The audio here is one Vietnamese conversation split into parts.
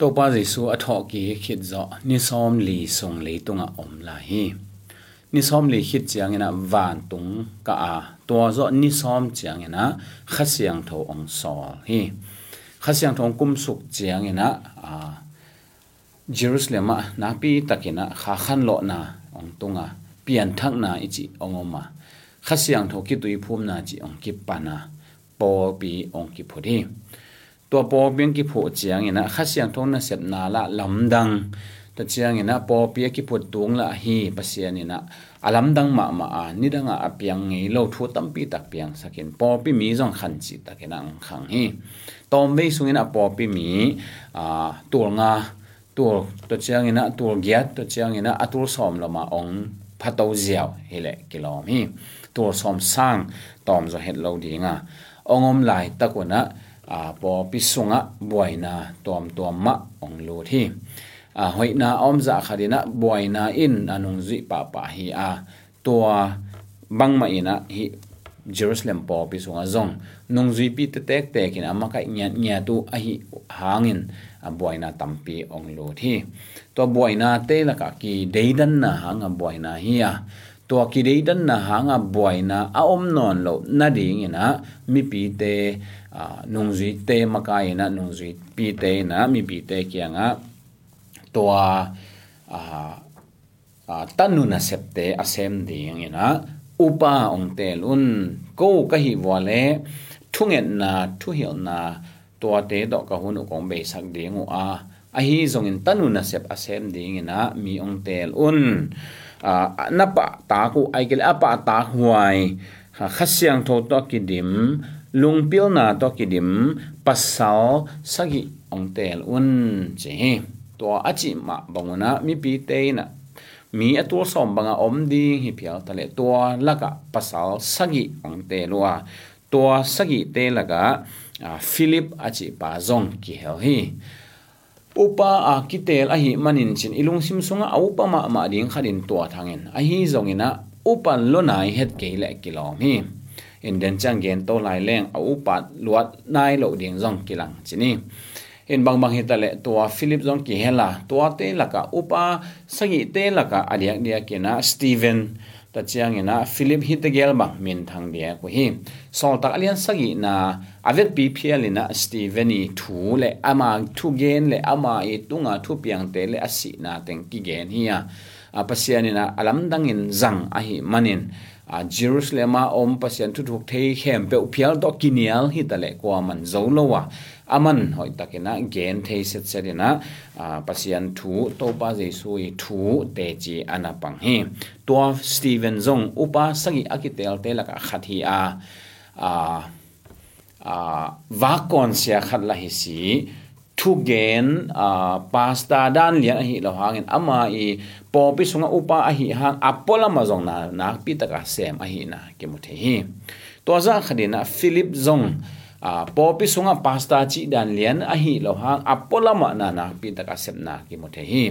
to pa jesu a tho ki khit zo ni som li song le tunga om la hi ni som li khit chiang ina van tung ka a to zo ni som chiang ina khasiang tho ong sol hi khasiang thong kum suk chiang ina a jerusalem a na pi takina kha khan lo na ong tunga pian thak na ichi ongoma khasiang tho ki tui phum na chi ong ki pana po pi ong ki phuri ตัวปอเบียงกิผูเจียงอินะข้าเสียงทงนะเสพนาละลำดังตัเจียงอินะปอเปียกิผูตุงละฮีปัสยานินะอาลำดังมามาอานี่ดังอาเปียงไงเราทัวตั้มปีตักเปียงสักินปอปีมีจงขันจิตักนังขังฮีตอมเวสุงินะปอปีมีอ่าตัวงาตัวตัวเจียงอินะตัวเกียรตัวเจียงอินะอัตัวสอมละมาองพัตโตเจียวเฮเลกิโลมีตัวสอมสร้างตอมจะเห็ดเราดีงาองอมหลายตะกวนะ à po pisunga buaina tom tom ma ong lu thi à hoina om za khadina buaina in anung zi pa pa hi a tua bang ma ina hi Jerusalem po pisunga zong nung zui pi te tek tek in ama kai nya nya, tu a hi hangin a buaina tampi ong lu thi to buaina te la ka ki deidan na hanga buaina hi a ตัวกิริดันนะหางบ่อยนะอาอมนอนโลนาดีงี้นะมีปีเตนุงจีเตมากายนะนุงจีปีเตนะมีปีเตเกียงอ่ะตัวตันนุนะเสพเตอเซมดีงี้นะอุปาองเตลุนกูกะหิวเลทุเงินนะทุเหียวนะตัวเตดอกกะหุนอุกองเบสักดีงูอาอาฮีซงอินตันนุนะ na pa ta ku ai kel apa ta huai ha khasyang tho to kidim lungpil na to kidim pasal sagi ong tel un che to achi ma banguna mi pi te na mi atur som banga om ding hi pial tale to laka pasal sagi ong te lua to sagi te laka philip achi pa zong ki hel hi upa a kitel a hi manin chin ilung sim sunga a upa ma ma ding kharin to thangin a hi zongina upan lo nai het ke le kilom hi. In den chang gen to lai leng a upa luat nai lo ding zong kilang chini. In bang bang hitale tua philip zong ki hela. Tua te laka upa sagi te laka adiak dia kina steven ta chiang ina philip hitegel bang min thang dia ko hi sol tak alian sagi na avet pi phial ina steveni thu le ama thu gen le ama e tunga thu piang te le asi na teng ki gen hi ya apasian ina alam dangin zang a hi manin a jerusalem a om pasian thu thuk thei khem pe phial do kinial hi tale ko man zo lowa aman hoi takena gen thei set serina a, pasian thu to pa jesu i thu, te chi ana pang hi to steven zong, upa sagi akitel te laka khathi a a a vakon sia khat la hi si, thu gen, a, pasta dan lian hi lo hangin ama i po pi sunga upa a hi hang apola ma zong na na pi taka sem a hi na ke mu the hi. To za khadina philip zong a popi sunga pasta chi dan lian a hi lo hang apola ma na na pi ta ka sep na ki mo the hi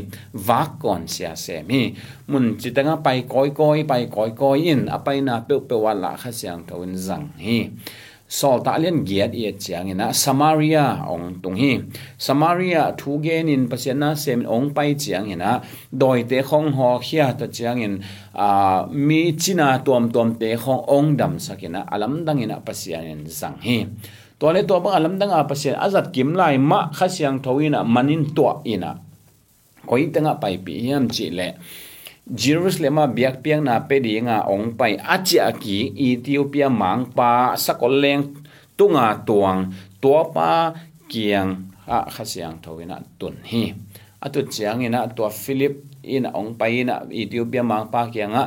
va kon sia se mi mun chi ta nga pai koi koi pai koi koi in a pai na pe pe wa la kha siang tho in zang hi sol ta lian giat ye chiang ina samaria ong tung hi samaria thu gen in pasiana sem ong pai chiang ina doi te khong ho khia ta chiang in a mi china tom tom te khong ong dam sakina alam dang ina pasian in zang hi ตัวเล็ตัวบางอันลำดังอาเปเสียอาจัดกิมไลมะข้าเสียงทวินะมันินตัวอินะคอยตั้งไปปียมจีเลเยรูซาเล็มเบียกเปียงนาเปดีงาองไปอาจจะกีอีธิโอเปียมังปาสกอเลงตุงาตวงตัวปาเกียงอาข้าเสียงทวินะตุนฮีอาตุเจียงอินะตัวฟิลิปอินะองไปอินะอีธิโอเปียมังปาเกียงอ่ะ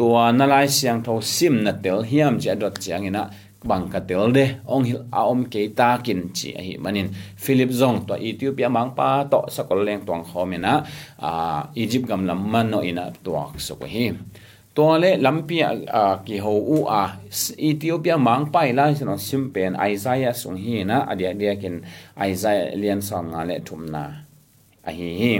ตัวนาลายเสียงทวซิมนัดเตลเฮียมจะดดเจียงอินะ bangkatel de. Ong hil a om keita kin chi a hi à, manin philip zong to ethiopia mang pa to sakol leng tong khomena a à, egypt gam lam man no ina tuak so ko hi. To le lampia a à, ki ho u a ethiopia mang pai la sino simpen isaiah sung hi na. Adia dia kin isaiah lian sam na le thumna a hi hi.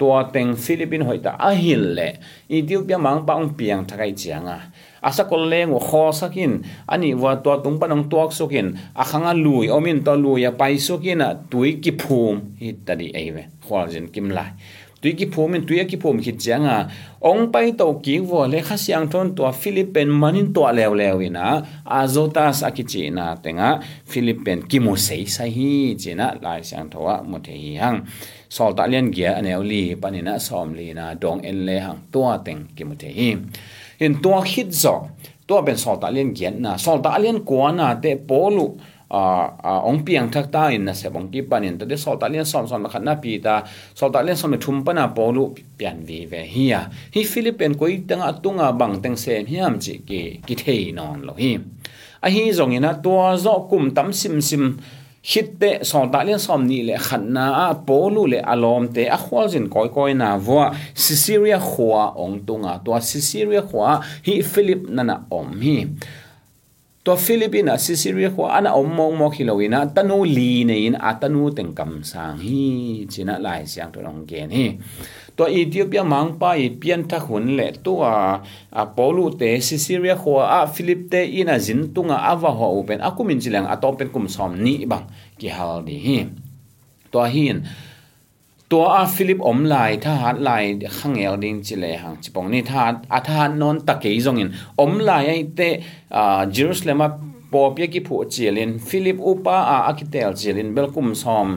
To teng philippine hoita a hil le ethiopia mang pa ong piang thakai chianga ตาอาหิลเลยอีทิโอเปียมังปังเปียงทักไอเจียงอะ asa kol leng wo kho sakin ani wa to tung panang tuak sokin akhanga lui omin to lui ya pai sokin a tui ki phum hi tadi aive khwal jin kim lai tui ki phum in tui ki phum khit changa ong pai to ki wo le kha siang thon to philippine manin to lew lew ina azotas akichi na tenga philippine ki mo sei sai hi china lai siang thowa mo the hi hang sol ta lian gia aneu li panina som li na dong en le hang to teng ki mo the hi in to hit zo to ben sol ta lian gia na sol ta lian ko na te polu à à ông piang thắc ta in na se bong ki panin ta de sol ta lian som som khat na pi ta sol ta lian som thum pa na polu pian vi ve hi ya hi philippine koi tanga tunga bang teng sem hiam chi ki ki thei non lo hi a hi zong ina to zo kum tam sim sim คิดเตะสอนตาเลียนสอมนี่แหละขันนาโปลูเลอารมเตะอควาจินก้อยก้อยนาวัวซิซิเรียขัวองตุงอตัวซิซิเรียขัวฮิฟิลิปนันะอมฮี ตัวฟิลิปปินส์ซิซิริขวาอันอมมองมองฮิโลวินะตันูลีในอินอัตนูเต็งกำสังฮีจินะลายเสียงตัวองเกนฮีตัวอีเธิโอเปียมังปาอีเปลี่ยนทักหุนเลตัวอะโปลูเตซิซิรียขวาอะฟิลิปเตอินะจินตุงอะาวะหัวอุเป็นอะกุมินจิลังอะตอมเป็นกุมซอมนี้บังกิฮาลดีฮีตัวฮีน ยถ้าหัดลายข้างเอลดิงจิเลหังจิปงนี่ถ้าอาทานนนตะเกยจงอินอมลายไอเตอ่าเยรูซาเล็มปอบยกิผู้เจลินฟิลิปอุปาอาอากิเตลเจลินเบลกุมซอม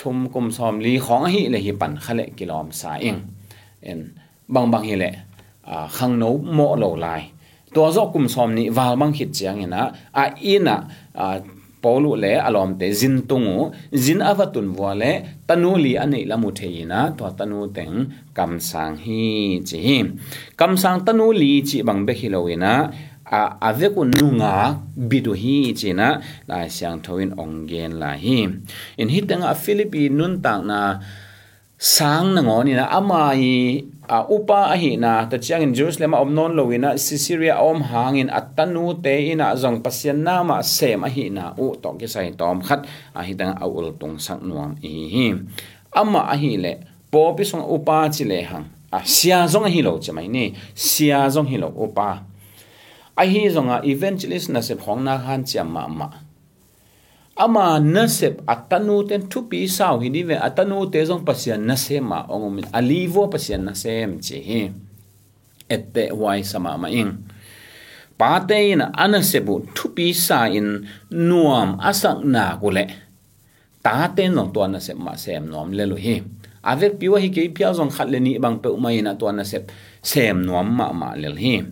ทุมกุมซอมลีของหิเลหิปันขะเลกิลอมสาเองเอ็นบางบางหิเลอ่าข้างโนโมโลลายตัวซอกุมซอมนี่วาลบังหิดเจียงนะอ่าอินะอ่า polu le alom te zin tungu zin avatun wa le tanu li anei lamu theina to tanu teng kam sang hi chi kam sang tanu li chi bang be hilowina a ave ku nunga bidu hi china la siang thoin ongen la hi in hitanga philippine nun tang na sang na ngoni na ama hi a upa a hi na ta chiang in jerusalem om non lo ina sisiria om hangin atanu te ina zong pasien na ma sem a hi na u to ki sai tom khat. A hi dang aul tung sang nuam i hi. Ama a hi le po pi song upa chi le hang. A sia zong a hi lo chamai ni. Sia zong hi lo upa. A hi zong a evangelist na se phong na han chiam ma ma. ama nasib atanote tupi sao hidive atanote zon pasia nasema ongo min alivo pasia nasem chihi ette wai samama ing. Patein anasebu tupi sa in nuam asak na gule. Tate no to nasem ma sem nom lelu hi. Ave piwa hi ke pia zon khatleni bang pe umaina to nasep sem nuam ma ma lel hi.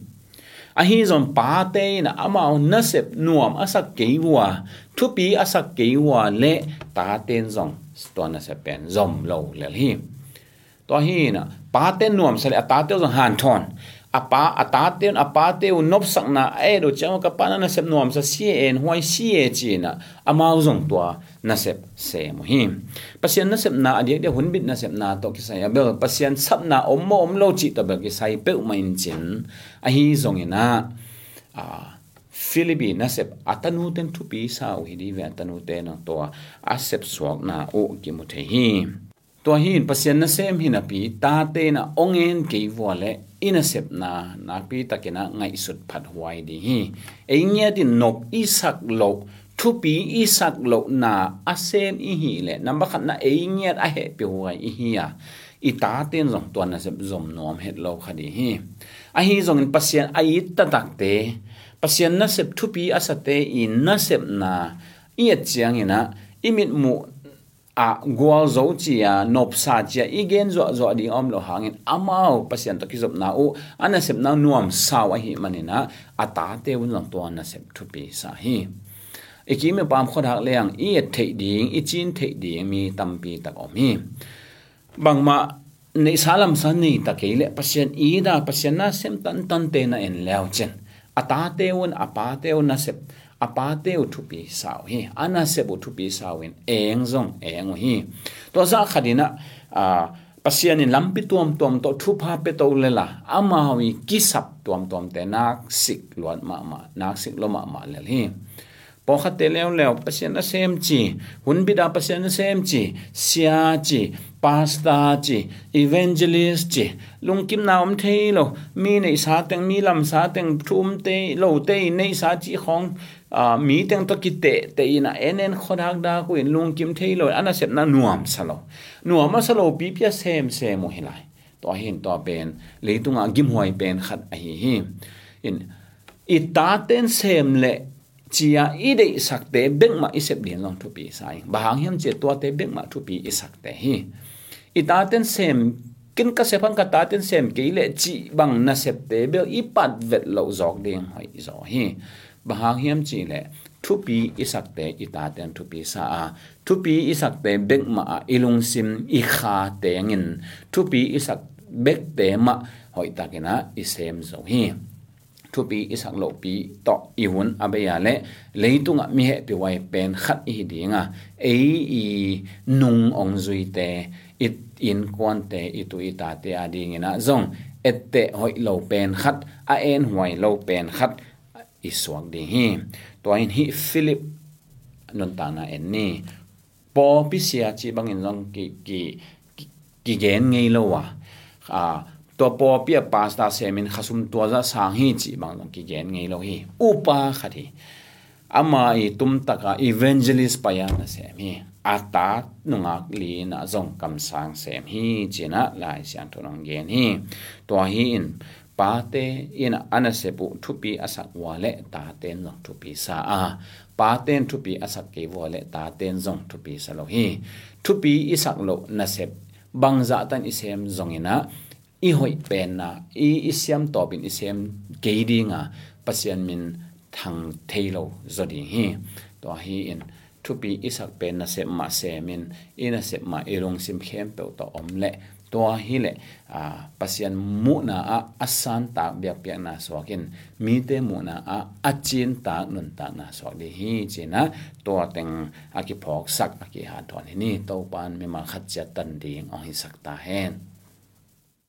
A hi zon pa te na ama na sep nuam asak keiwa thu pi asak keiwa le ta ten zong to na se pen zom lo le hi. To hi na pa ten nuam, sale ta te zong han thon apa atate apate u nop sakna e do chang ka pana na sep nuam, sa si en, huai si e chi na amao zong tua na sep se mo hi pasian na sep na adi de hun bit na sep na to ki sai abel. Pasian sap na om mo om lo chi to bel ki sai pe ma in chin a hi zong ina a Philippi na sep atanu ten tu pi sa u hi di ve atanu ten na to a sep swak na o ki mu the hi to hin, pasian na sem hin api ta te na ongen ke wale ina sep na na pi takena ngai sut phat huai di hi. Engya di nok isak lo thu pi isak lo na asem i hi le. Number khat na engya a he pi huai i hi ya i ta ten zong tuan na sep zom nom het lo khadi hi. A hi zong in pasien a i ta tak te. Pasien na sep thu pi asate i na sep na. I chiang ina imit mu a gwal zo chi a nop sa chi a igen zo zo ding om lo hangin amao pasien to kizop na u ana sep na nuam sa wa hi manina ata te un lang to ana sep thu pi sa hi e ki me pam khod hak leang i et thei ding i chin thei ding mi tam pi tak om hi bang ma nei salam san ni ta ke le pasien i da pasien na sem tan tan te na en leo chen ata te un apa te un na sep อาปาเตวทุปีสาวฮีอนาเซบุทุปีสาวินเองซงเองฮีตัวซาคดินะอ่าปัสยานินลัมปิตวมตวมตอทุพาเปตอเลลาอมาวีกิสับตวมตวมเตนักสิกลวนมามานักสิกลมามาเลลฮีปอคะเตเลวเลวปัสยานะเซมจีหุนบิดาปัสยานะเซมจีเสียจี pasta chi evangelist chi lung kim na om thei lo mi nei sa teng mi lam sa teng thum te lo te nei sa chi khong a mi teng to ki te te ina enen khodak da ku in lung kim thei lo ana sep na nuam salo nuam ma salo pi pia sem sem mo hilai to hin to ben leitunga gim huai ben khat a hi hi in itaten sem le chia i de sak te bek ma isep din long thu pi sai. Bahang hiam che to te bek ma thu pi isak te hi. Itaten sem kin ka sepan ka taten sem ke le chi bang na sep te be i pat vet lo zok ding hoi zo hi. Bahang hiam chi le thu pi isak te itaten thu pi sa. A thu pi isak te bek ma ilung sim i kha te ngin thu pi isak bek te ma hoi takina isem zo hi thu pi isak lo pi to ihun. Abeya le leitunga mi he pi wai pen khat i dinga. E i nung ong zui te, it in kwan te i tu i ta te adingina zong ette hoi lo pen khat, a en huai lo pen khat, i suak ding hi. To in hi philip non ta na en ni. Po pi sia chi bang in long ki ki ki gen ngei lo wa. A to po pia pasta semin khasum tua za sang hi chi bang long ki gen ngei lo hi upa khati. Ama i tum taka evangelist pa ya na sem hi ata nunga li na zong kam sang sem hi china lai sian to nong gen hi to hi in pa te in ana se pu thupi asak wale ta ten no thupi sa a pa ten thupi asak ke wale ta ten zong thupi sa lo hi thupi isak lo na sep bang za tan isem zongina i hoi pen na i isiam topin isem geidi nga pasian min thang thailo zodi hi to hi in thupi isak pen na se ma se min ina se ma irong sim khem pe to omle to hi le a pasian mu na a asan ta bia pia na so kin mi te mu na a achin ta nun ta na so de hi china to teng a ki phok sak a ki ha thon ni to pan me ma khat cha tan ding ong hi sak ta hen